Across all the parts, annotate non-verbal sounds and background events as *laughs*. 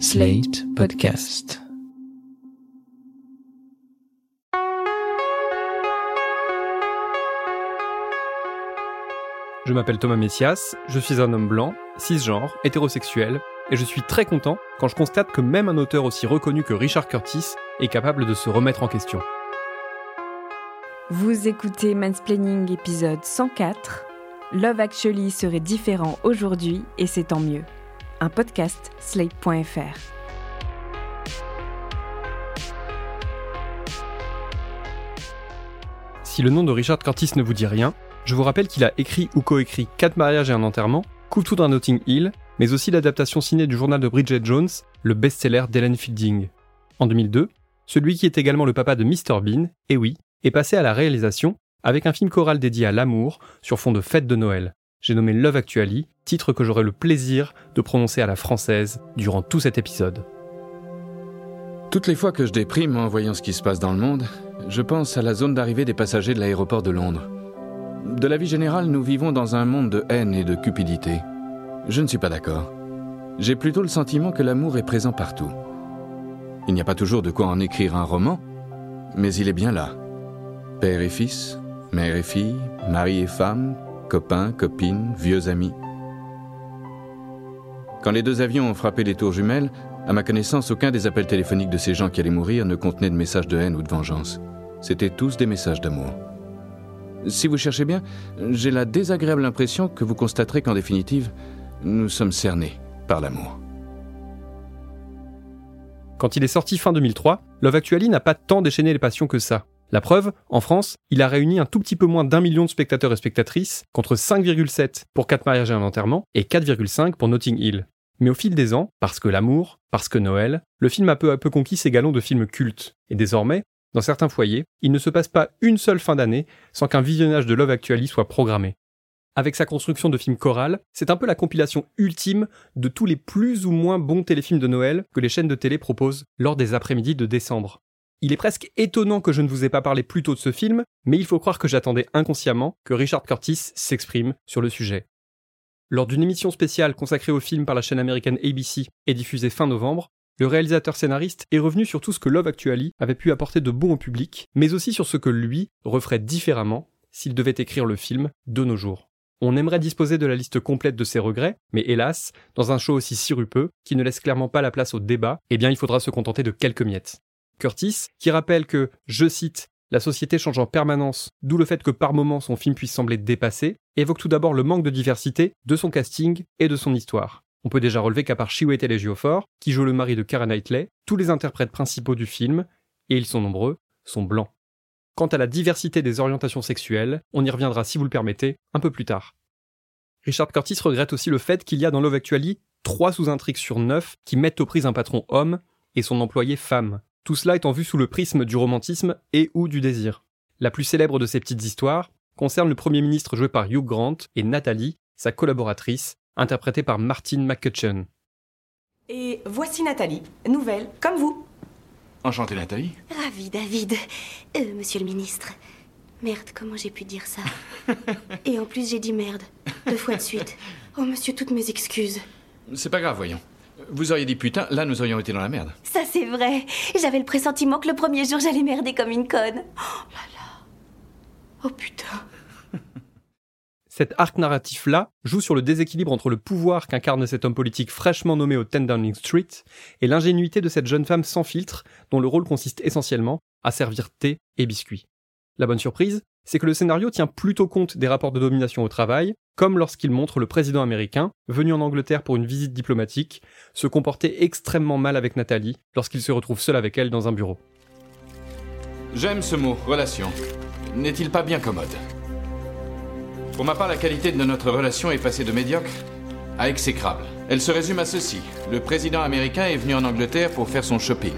Slate Podcast. Je m'appelle Thomas Messias, je suis un homme blanc, cisgenre, hétérosexuel, et je suis très content quand je constate que même un auteur aussi reconnu que Richard Curtis est capable de se remettre en question. Vous écoutez Mansplaining épisode 104. Love Actually serait différent aujourd'hui et c'est tant mieux. Un podcast slate.fr. Si le nom de Richard Curtis ne vous dit rien, je vous rappelle qu'il a écrit ou coécrit Quatre mariages et un enterrement, tout d'un Notting Hill, mais aussi l'adaptation ciné du journal de Bridget Jones, le best-seller d'Ellen Fielding. En 2002, celui qui est également le papa de Mr Bean, et oui, est passé à la réalisation avec un film choral dédié à l'amour sur fond de fête de Noël. J'ai nommé Love Actually, titre que j'aurai le plaisir de prononcer à la française durant tout cet épisode. Toutes les fois que je déprime en voyant ce qui se passe dans le monde, je pense à la zone d'arrivée des passagers de l'aéroport de Londres. De la vie générale, nous vivons dans un monde de haine et de cupidité. Je ne suis pas d'accord. J'ai plutôt le sentiment que l'amour est présent partout. Il n'y a pas toujours de quoi en écrire un roman, mais il est bien là. Père et fils, mère et fille, mari et femme, copains, copines, vieux amis. Quand les deux avions ont frappé les tours jumelles, à ma connaissance, aucun des appels téléphoniques de ces gens qui allaient mourir ne contenait de messages de haine ou de vengeance. C'étaient tous des messages d'amour. Si vous cherchez bien, j'ai la désagréable impression que vous constaterez qu'en définitive, nous sommes cernés par l'amour. Quand il est sorti fin 2003, Love Actually n'a pas tant déchaîné les passions que ça. La preuve, en France, il a réuni un tout petit peu moins d'un million de spectateurs et spectatrices, contre 5,7 pour 4 mariages et un enterrement, et 4,5 pour Notting Hill. Mais au fil des ans, parce que l'amour, parce que Noël, le film a peu à peu conquis ses galons de films cultes. Et désormais, dans certains foyers, il ne se passe pas une seule fin d'année sans qu'un visionnage de Love Actually soit programmé. Avec sa construction de film choral, c'est un peu la compilation ultime de tous les plus ou moins bons téléfilms de Noël que les chaînes de télé proposent lors des après-midi de décembre. Il est presque étonnant que je ne vous ai pas parlé plus tôt de ce film, mais il faut croire que j'attendais inconsciemment que Richard Curtis s'exprime sur le sujet. Lors d'une émission spéciale consacrée au film par la chaîne américaine ABC et diffusée fin novembre, le réalisateur scénariste est revenu sur tout ce que Love Actually avait pu apporter de bon au public, mais aussi sur ce que lui referait différemment s'il devait écrire le film de nos jours. On aimerait disposer de la liste complète de ses regrets, mais hélas, dans un show aussi sirupeux, qui ne laisse clairement pas la place au débat, eh bien il faudra se contenter de quelques miettes. Curtis, qui rappelle que, je cite, la société change en permanence, d'où le fait que par moments son film puisse sembler dépassé, évoque tout d'abord le manque de diversité de son casting et de son histoire. On peut déjà relever qu'à part Chiwetel Ejiofor, qui joue le mari de Kara Knightley, tous les interprètes principaux du film, et ils sont nombreux, sont blancs. Quant à la diversité des orientations sexuelles, on y reviendra si vous le permettez un peu plus tard. Richard Curtis regrette aussi le fait qu'il y a dans Love Actually trois sous-intrigues sur neuf qui mettent aux prises un patron homme et son employé femme. Tout cela étant vu sous le prisme du romantisme et ou du désir. La plus célèbre de ces petites histoires concerne le premier ministre joué par Hugh Grant et Nathalie, sa collaboratrice, interprétée par Martine McCutcheon. Et voici Nathalie, nouvelle, comme vous. Enchanté Nathalie. Ravi, David. Euh, monsieur le ministre. Merde, comment j'ai pu dire ça *laughs* Et en plus, j'ai dit merde. Deux fois de suite. Oh, monsieur, toutes mes excuses. C'est pas grave, voyons. Vous auriez dit putain, là nous aurions été dans la merde. Ça, c'est vrai. J'avais le pressentiment que le premier jour, j'allais merder comme une conne. Oh là là. Oh putain. *laughs* Cet arc narratif-là joue sur le déséquilibre entre le pouvoir qu'incarne cet homme politique fraîchement nommé au 10 Downing Street et l'ingénuité de cette jeune femme sans filtre dont le rôle consiste essentiellement à servir thé et biscuits. La bonne surprise, c'est que le scénario tient plutôt compte des rapports de domination au travail, comme lorsqu'il montre le président américain, venu en Angleterre pour une visite diplomatique, se comporter extrêmement mal avec Nathalie lorsqu'il se retrouve seul avec elle dans un bureau. J'aime ce mot, relation. N'est-il pas bien commode? Pour ma part, la qualité de notre relation est passée de médiocre à exécrable. Elle se résume à ceci. Le président américain est venu en Angleterre pour faire son shopping.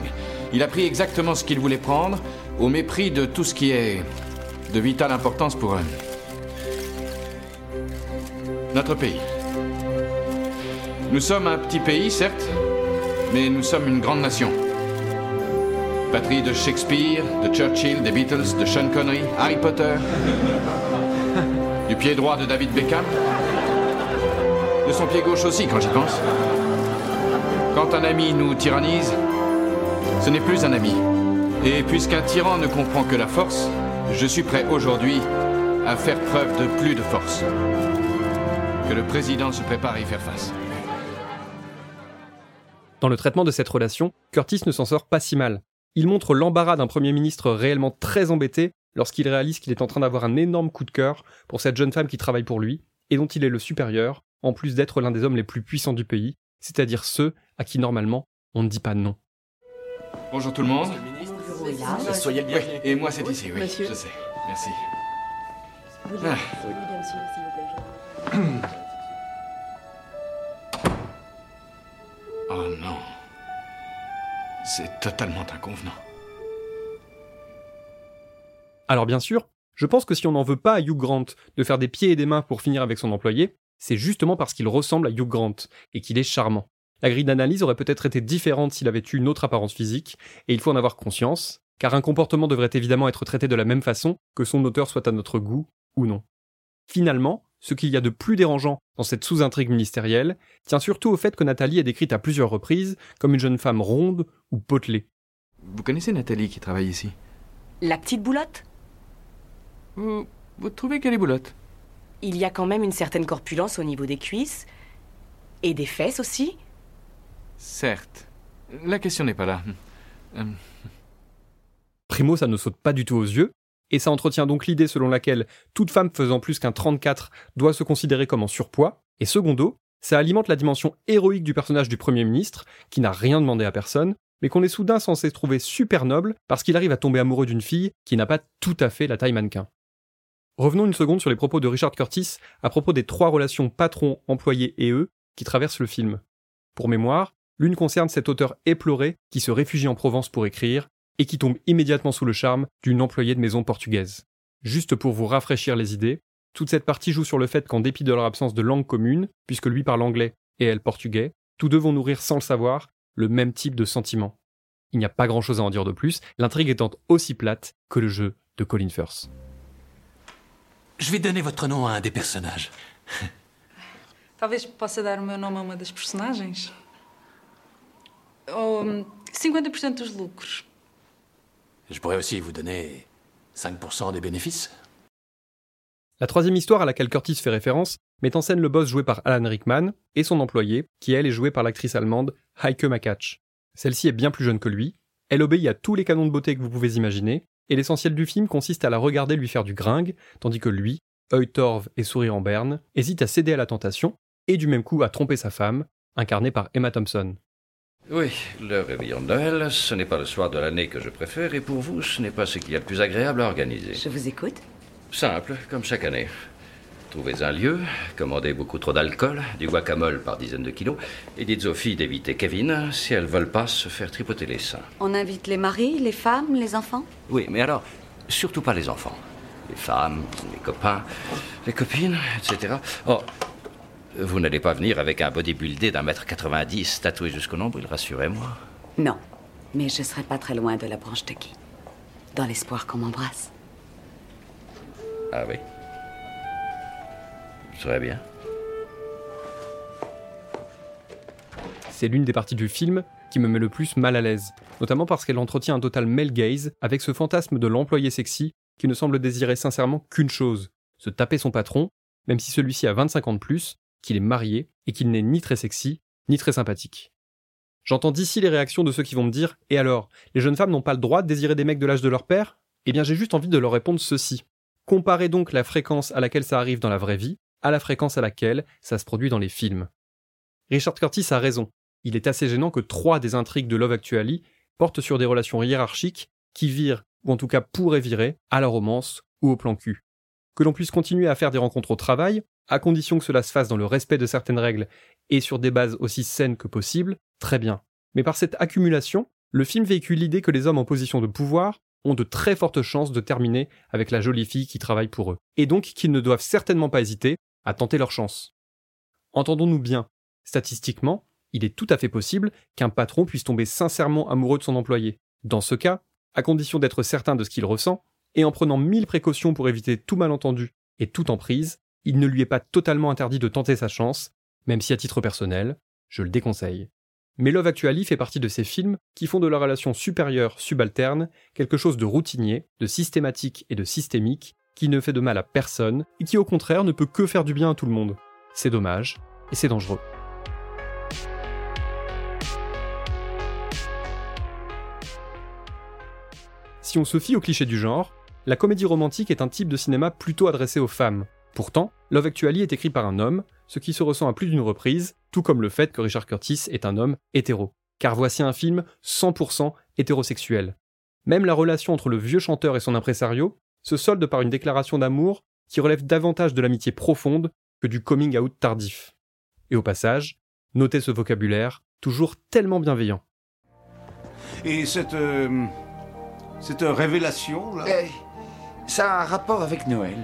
Il a pris exactement ce qu'il voulait prendre, au mépris de tout ce qui est de vitale importance pour eux. Notre pays. Nous sommes un petit pays, certes, mais nous sommes une grande nation. Patrie de Shakespeare, de Churchill, des Beatles, de Sean Connery, Harry Potter, du pied droit de David Beckham, de son pied gauche aussi quand j'y pense. Quand un ami nous tyrannise, ce n'est plus un ami. Et puisqu'un tyran ne comprend que la force, je suis prêt aujourd'hui à faire preuve de plus de force. Que le président se prépare à y faire face. Dans le traitement de cette relation, Curtis ne s'en sort pas si mal. Il montre l'embarras d'un Premier ministre réellement très embêté lorsqu'il réalise qu'il est en train d'avoir un énorme coup de cœur pour cette jeune femme qui travaille pour lui, et dont il est le supérieur, en plus d'être l'un des hommes les plus puissants du pays, c'est-à-dire ceux à qui normalement on ne dit pas non. Bonjour tout le monde. Soyez le Oui, bienvenu. et moi c'est ici, oui. Monsieur. Je sais. Merci. *clears throat* Oh non. C'est totalement inconvenant. Alors bien sûr, je pense que si on n'en veut pas à Hugh Grant de faire des pieds et des mains pour finir avec son employé, c'est justement parce qu'il ressemble à Hugh Grant et qu'il est charmant. La grille d'analyse aurait peut-être été différente s'il avait eu une autre apparence physique, et il faut en avoir conscience, car un comportement devrait évidemment être traité de la même façon que son auteur soit à notre goût ou non. Finalement, ce qu'il y a de plus dérangeant dans cette sous-intrigue ministérielle tient surtout au fait que Nathalie est décrite à plusieurs reprises comme une jeune femme ronde ou potelée. Vous connaissez Nathalie qui travaille ici? La petite boulotte? Vous, vous trouvez qu'elle est boulotte? Il y a quand même une certaine corpulence au niveau des cuisses. Et des fesses aussi. Certes. La question n'est pas là. Euh, Primo, ça ne saute pas du tout aux yeux, et ça entretient donc l'idée selon laquelle toute femme faisant plus qu'un 34 doit se considérer comme en surpoids, et secondo, ça alimente la dimension héroïque du personnage du Premier ministre, qui n'a rien demandé à personne, mais qu'on est soudain censé trouver super noble parce qu'il arrive à tomber amoureux d'une fille qui n'a pas tout à fait la taille mannequin. Revenons une seconde sur les propos de Richard Curtis à propos des trois relations patron, employé et eux qui traversent le film. Pour mémoire, l'une concerne cet auteur éploré qui se réfugie en Provence pour écrire et qui tombe immédiatement sous le charme d'une employée de maison portugaise. Juste pour vous rafraîchir les idées, toute cette partie joue sur le fait qu'en dépit de leur absence de langue commune, puisque lui parle anglais et elle portugais, tous deux vont nourrir sans le savoir le même type de sentiment. Il n'y a pas grand chose à en dire de plus, l'intrigue étant aussi plate que le jeu de Colin Firth. Je vais donner votre nom à un des personnages. Talvez possa dar o meu nome a uma das personagens. Ou hum, 50% dos lucros. Je pourrais aussi vous donner 5% des bénéfices. La troisième histoire à laquelle Curtis fait référence met en scène le boss joué par Alan Rickman et son employé, qui elle est jouée par l'actrice allemande Heike Makatsch. Celle-ci est bien plus jeune que lui, elle obéit à tous les canons de beauté que vous pouvez imaginer, et l'essentiel du film consiste à la regarder lui faire du gringue, tandis que lui, œil torve et sourire en berne, hésite à céder à la tentation, et du même coup à tromper sa femme, incarnée par Emma Thompson. Oui, le réveillon de Noël, ce n'est pas le soir de l'année que je préfère, et pour vous, ce n'est pas ce qu'il y a de plus agréable à organiser. Je vous écoute. Simple, comme chaque année. Trouvez un lieu, commandez beaucoup trop d'alcool, du guacamole par dizaines de kilos, et dites aux filles d'éviter Kevin si elles veulent pas se faire tripoter les seins. On invite les maris, les femmes, les enfants? Oui, mais alors, surtout pas les enfants. Les femmes, les copains, les copines, etc. Oh, vous n'allez pas venir avec un bodybuildé d'un mètre 90 tatoué jusqu'au nombril, rassurez-moi. Non. Mais je serai pas très loin de la branche de Guy. Dans l'espoir qu'on m'embrasse. Ah oui Très bien. C'est l'une des parties du film qui me met le plus mal à l'aise, notamment parce qu'elle entretient un total male gaze avec ce fantasme de l'employé sexy qui ne semble désirer sincèrement qu'une chose, se taper son patron, même si celui-ci a 25 ans de plus, qu'il est marié et qu'il n'est ni très sexy, ni très sympathique. J'entends d'ici les réactions de ceux qui vont me dire Et alors, les jeunes femmes n'ont pas le droit de désirer des mecs de l'âge de leur père? Eh bien, j'ai juste envie de leur répondre ceci. Comparez donc la fréquence à laquelle ça arrive dans la vraie vie à la fréquence à laquelle ça se produit dans les films. Richard Curtis a raison. Il est assez gênant que trois des intrigues de Love Actually portent sur des relations hiérarchiques qui virent, ou en tout cas pourraient virer, à la romance ou au plan cul. Que l'on puisse continuer à faire des rencontres au travail, à condition que cela se fasse dans le respect de certaines règles et sur des bases aussi saines que possible, très bien. Mais par cette accumulation, le film véhicule l'idée que les hommes en position de pouvoir ont de très fortes chances de terminer avec la jolie fille qui travaille pour eux, et donc qu'ils ne doivent certainement pas hésiter à tenter leur chance. Entendons-nous bien, statistiquement, il est tout à fait possible qu'un patron puisse tomber sincèrement amoureux de son employé. Dans ce cas, à condition d'être certain de ce qu'il ressent, et en prenant mille précautions pour éviter tout malentendu et toute emprise, il ne lui est pas totalement interdit de tenter sa chance, même si à titre personnel, je le déconseille. Mais Love Actually fait partie de ces films qui font de la relation supérieure-subalterne quelque chose de routinier, de systématique et de systémique, qui ne fait de mal à personne et qui au contraire ne peut que faire du bien à tout le monde. C'est dommage et c'est dangereux. Si on se fie au cliché du genre, la comédie romantique est un type de cinéma plutôt adressé aux femmes. Pourtant, Love Actually est écrit par un homme, ce qui se ressent à plus d'une reprise, tout comme le fait que Richard Curtis est un homme hétéro. Car voici un film 100% hétérosexuel. Même la relation entre le vieux chanteur et son impresario se solde par une déclaration d'amour qui relève davantage de l'amitié profonde que du coming out tardif. Et au passage, notez ce vocabulaire, toujours tellement bienveillant. Et cette. euh, cette révélation, là? Eh, ça a un rapport avec Noël.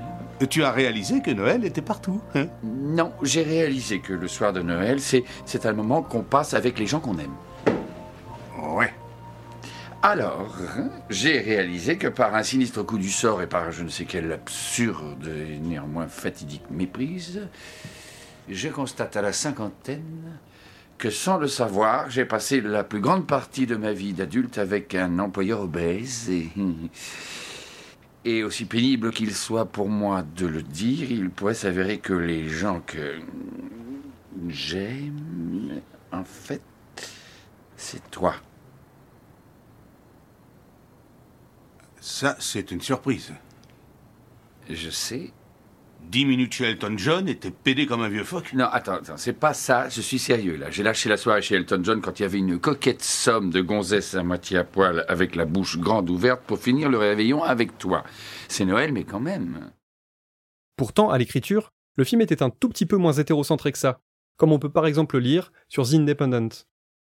Tu as réalisé que Noël était partout, hein? Non, j'ai réalisé que le soir de Noël, c'est, un moment qu'on passe avec les gens qu'on aime. Ouais. Alors, j'ai réalisé que par un sinistre coup du sort et par je ne sais quelle absurde et néanmoins fatidique méprise, je constate à la cinquantaine que sans le savoir, j'ai passé la plus grande partie de ma vie d'adulte avec un employeur obèse et... Et aussi pénible qu'il soit pour moi de le dire, il pourrait s'avérer que les gens que j'aime, en fait, c'est toi. Ça, c'est une surprise. Je sais. Dix minutes chez Elton John et t'es pédé comme un vieux phoque. Non, attends, attends, c'est pas ça, je suis sérieux là. J'ai lâché la soirée chez Elton John quand il y avait une coquette somme de gonzesses à moitié à poil avec la bouche grande ouverte pour finir le réveillon avec toi. C'est Noël, mais quand même. Pourtant, à l'écriture, le film était un tout petit peu moins hétérocentré que ça, comme on peut par exemple le lire sur The Independent.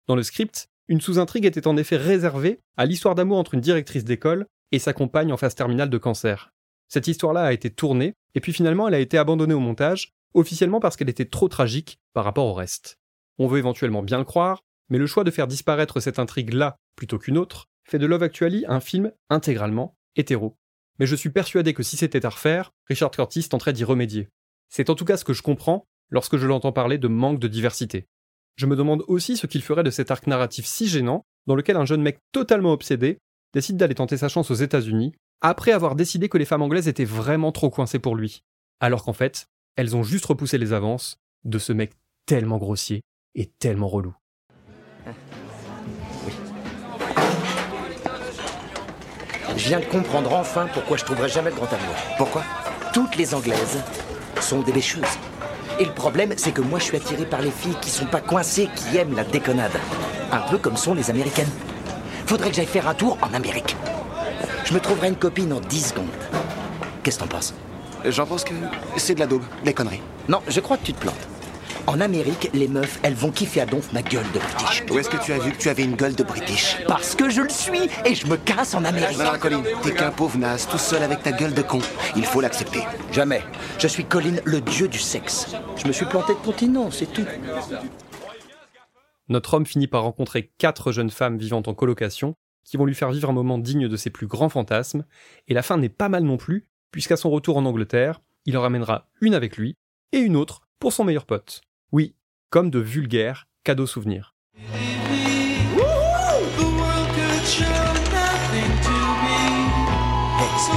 Dans le script, une sous-intrigue était en effet réservée à l'histoire d'amour entre une directrice d'école et sa compagne en phase terminale de cancer. Cette histoire-là a été tournée, et puis finalement elle a été abandonnée au montage, officiellement parce qu'elle était trop tragique par rapport au reste. On veut éventuellement bien le croire, mais le choix de faire disparaître cette intrigue-là plutôt qu'une autre fait de Love Actually un film intégralement hétéro. Mais je suis persuadé que si c'était à refaire, Richard Curtis tenterait d'y remédier. C'est en tout cas ce que je comprends lorsque je l'entends parler de manque de diversité. Je me demande aussi ce qu'il ferait de cet arc narratif si gênant dans lequel un jeune mec totalement obsédé décide d'aller tenter sa chance aux États-Unis après avoir décidé que les femmes anglaises étaient vraiment trop coincées pour lui. Alors qu'en fait, elles ont juste repoussé les avances de ce mec tellement grossier et tellement relou. Je viens de comprendre enfin pourquoi je trouverai jamais le grand amour. Pourquoi? Toutes les Anglaises sont des bêcheuses. Et le problème, c'est que moi, je suis attiré par les filles qui sont pas coincées, qui aiment la déconnade. Un peu comme sont les Américaines. Faudrait que j'aille faire un tour en Amérique. Je me trouverai une copine en 10 secondes. Qu'est-ce que t'en penses? J'en pense que c'est de la daube, des conneries. Non, je crois que tu te plantes. En Amérique, les meufs, elles vont kiffer à donf ma gueule de British. Où est-ce que tu as vu que tu avais une gueule de British? Parce que je le suis et je me casse en Amérique. Non, non, Colin, t'es qu'un pauvre naze, tout seul avec ta gueule de con. Il faut l'accepter. Jamais. Je suis Colin, le dieu du sexe. Je me suis planté de continent, c'est tout. Notre homme finit par rencontrer quatre jeunes femmes vivant en colocation qui vont lui faire vivre un moment digne de ses plus grands fantasmes, et la fin n'est pas mal non plus, puisqu'à son retour en Angleterre, il en ramènera une avec lui et une autre pour son meilleur pote. Oui, comme de vulgaires cadeaux souvenirs.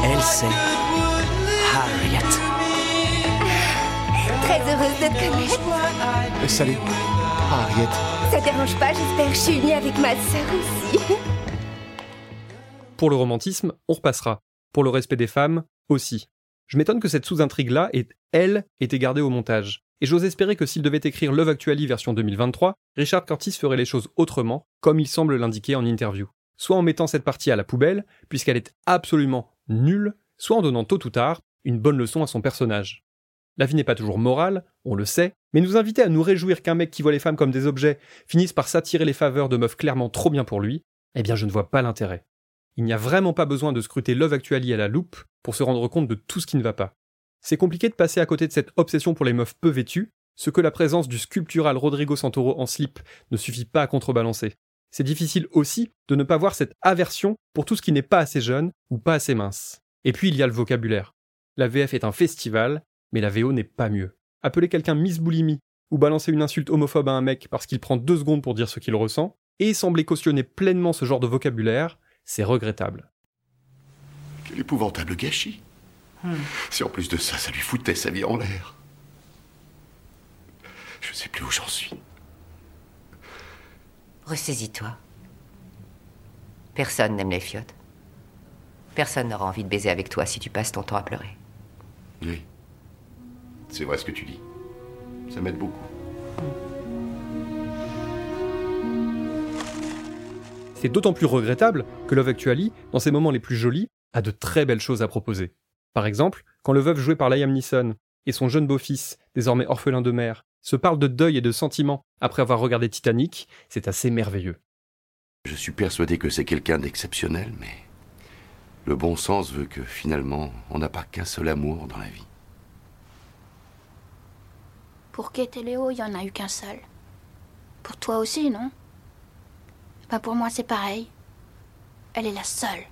Elle, c'est Harriet. Très heureuse de te connaître. Euh, salut, Harriet. Ça dérange pas, j'espère. Je suis unie avec ma sœur aussi. *laughs* Pour le romantisme, on repassera. Pour le respect des femmes, aussi. Je m'étonne que cette sous-intrigue-là ait, elle, été gardée au montage. Et j'ose espérer que s'il devait écrire Love Actually version 2023, Richard Curtis ferait les choses autrement, comme il semble l'indiquer en interview. Soit en mettant cette partie à la poubelle, puisqu'elle est absolument nulle, soit en donnant tôt ou tard une bonne leçon à son personnage. La vie n'est pas toujours morale, on le sait, mais nous inviter à nous réjouir qu'un mec qui voit les femmes comme des objets finisse par s'attirer les faveurs de meufs clairement trop bien pour lui, eh bien je ne vois pas l'intérêt. Il n'y a vraiment pas besoin de scruter Love Actually à la loupe pour se rendre compte de tout ce qui ne va pas. C'est compliqué de passer à côté de cette obsession pour les meufs peu vêtues, ce que la présence du sculptural Rodrigo Santoro en slip ne suffit pas à contrebalancer. C'est difficile aussi de ne pas voir cette aversion pour tout ce qui n'est pas assez jeune ou pas assez mince. Et puis il y a le vocabulaire. La VF est un festival, mais la VO n'est pas mieux. Appeler quelqu'un Miss Boulimie ou balancer une insulte homophobe à un mec parce qu'il prend deux secondes pour dire ce qu'il ressent, et sembler cautionner pleinement ce genre de vocabulaire, c'est regrettable. Quel épouvantable gâchis. Si en plus de ça, ça lui foutait sa vie en l'air. Je sais plus où j'en suis. Ressaisis-toi. Personne n'aime les fiottes. Personne n'aura envie de baiser avec toi si tu passes ton temps à pleurer. Oui. C'est vrai ce que tu dis. Ça m'aide beaucoup. C'est d'autant plus regrettable que Love Actually, dans ses moments les plus jolis, a de très belles choses à proposer. Par exemple, quand le veuf joué par Liam Neeson et son jeune beau-fils, désormais orphelin de mère, se parlent de deuil et de sentiments après avoir regardé Titanic, c'est assez merveilleux. Je suis persuadé que c'est quelqu'un d'exceptionnel, mais le bon sens veut que finalement, on n'a pas qu'un seul amour dans la vie. Pour Kate et Léo, il n'y en a eu qu'un seul. Pour toi aussi, non? Bah pour moi, c'est pareil. Elle est la seule.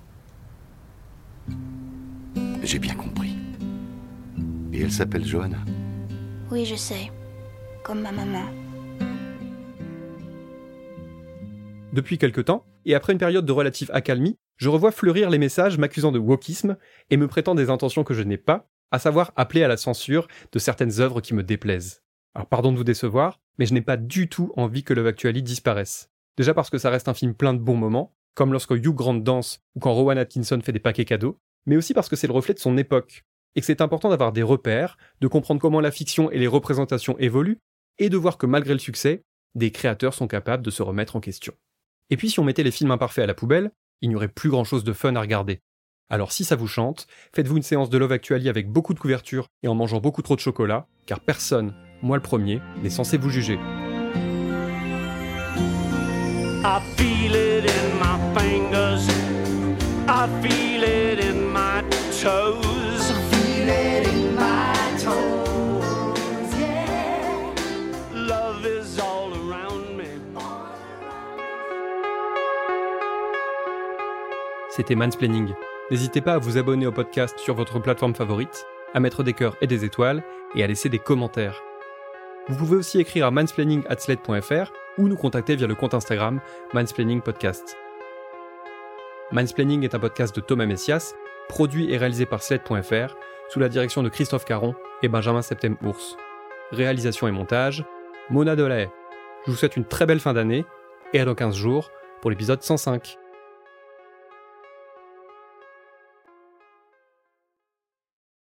J'ai bien compris. Et elle s'appelle Johanna. Oui, je sais. Comme ma maman. Depuis quelque temps, et après une période de relative accalmie, je revois fleurir les messages m'accusant de wokisme et me prêtant des intentions que je n'ai pas, à savoir appeler à la censure de certaines œuvres qui me déplaisent. Alors pardon de vous décevoir, mais je n'ai pas du tout envie que Love Actually disparaisse. Déjà parce que ça reste un film plein de bons moments, comme lorsque Hugh Grant danse ou quand Rowan Atkinson fait des paquets cadeaux, mais aussi parce que c'est le reflet de son époque, et que c'est important d'avoir des repères, de comprendre comment la fiction et les représentations évoluent, et de voir que malgré le succès, des créateurs sont capables de se remettre en question. Et puis si on mettait les films imparfaits à la poubelle, il n'y aurait plus grand chose de fun à regarder. Alors si ça vous chante, faites-vous une séance de Love Actually avec beaucoup de couverture et en mangeant beaucoup trop de chocolat, car personne, moi le premier, n'est censé vous juger. I feel it in my fingers. I feel it in my toes. I feel it in my toes. Yeah. Love is all around me. C'était Mansplaining. N'hésitez pas à vous abonner au podcast sur votre plateforme favorite, à mettre des cœurs et des étoiles, et à laisser des commentaires. Vous pouvez aussi écrire à mansplaining.sled.fr ou nous contacter via le compte Instagram Mansplaining Podcast. Mansplaining est un podcast de Thomas Messias, produit et réalisé par Sled.fr, sous la direction de Christophe Caron et Benjamin Septem-Ours. Réalisation et montage, Mona Delahaye. Je vous souhaite une très belle fin d'année, et à dans 15 jours pour l'épisode 105.